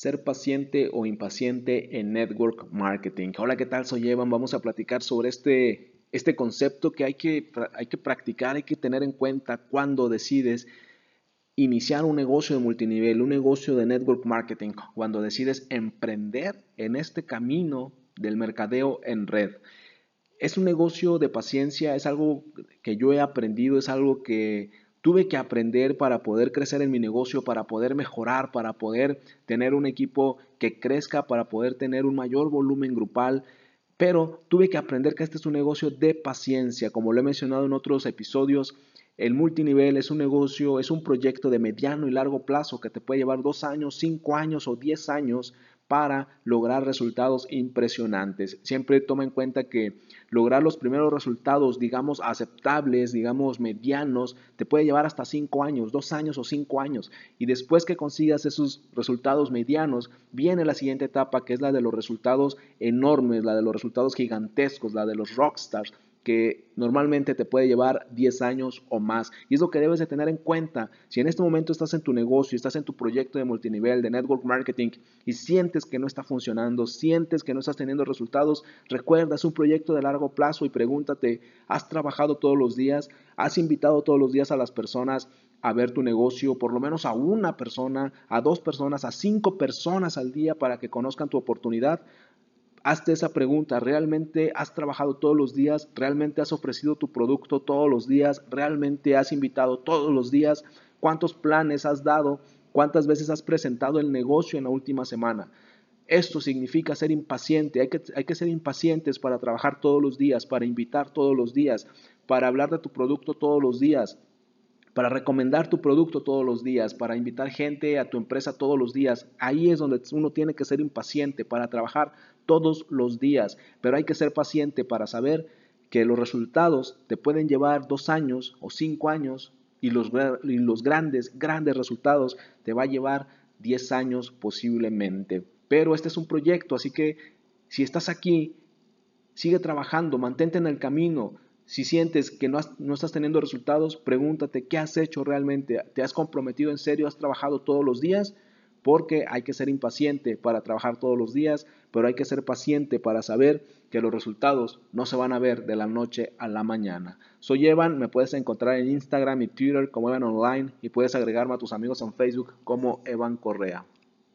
ser paciente o impaciente en network marketing. Hola, ¿qué tal? Soy Evan. Vamos a platicar sobre este, este concepto que hay, que hay que practicar, hay que tener en cuenta cuando decides iniciar un negocio de multinivel, un negocio de network marketing, cuando decides emprender en este camino del mercadeo en red. Es un negocio de paciencia, es algo que yo he aprendido, es algo que tuve que aprender para poder crecer en mi negocio, para poder mejorar, para poder tener un equipo que crezca, para poder tener un mayor volumen grupal. Pero tuve que aprender que este es un negocio de paciencia. Como lo he mencionado en otros episodios, el multinivel es un negocio, es un proyecto de mediano y largo plazo que te puede llevar dos años, cinco años o diez años para lograr resultados impresionantes. Siempre toma en cuenta que lograr los primeros resultados, digamos, aceptables, digamos, medianos, te puede llevar hasta cinco años, dos años o cinco años. Y después que consigas esos resultados medianos, viene la siguiente etapa, que es la de los resultados enormes, la de los resultados gigantescos, la de los rockstars que normalmente te puede llevar 10 años o más. Y es lo que debes de tener en cuenta. Si en este momento estás en tu negocio, estás en tu proyecto de multinivel, de network marketing y sientes que no está funcionando, sientes que no estás teniendo resultados, recuerda, es un proyecto de largo plazo y pregúntate, ¿has trabajado todos los días? ¿Has invitado todos los días a las personas a ver tu negocio, por lo menos a una persona, a dos personas, a cinco personas al día para que conozcan tu oportunidad? Hazte esa pregunta, ¿realmente has trabajado todos los días? ¿Realmente has ofrecido tu producto todos los días? ¿Realmente has invitado todos los días? ¿Cuántos planes has dado? ¿Cuántas veces has presentado el negocio en la última semana? Esto significa ser impaciente. Hay que, hay que ser impacientes para trabajar todos los días, para invitar todos los días, para hablar de tu producto todos los días, para recomendar tu producto todos los días, para invitar gente a tu empresa todos los días. Ahí es donde uno tiene que ser impaciente para trabajar todos los días, pero hay que ser paciente para saber que los resultados te pueden llevar dos años o cinco años y los, grandes, grandes resultados te va a llevar diez años posiblemente. Pero este es un proyecto, así que si estás aquí, sigue trabajando, mantente en el camino, si sientes que no, estás teniendo resultados, pregúntate qué has hecho realmente. ¿Te has comprometido en serio? ¿Has trabajado todos los días? Porque hay que ser impaciente para trabajar todos los días, pero hay que ser paciente para saber que los resultados no se van a ver de la noche a la mañana. Soy Evan, me puedes encontrar en Instagram y Twitter como Evan Online y puedes agregarme a tus amigos en Facebook como Evan Correa.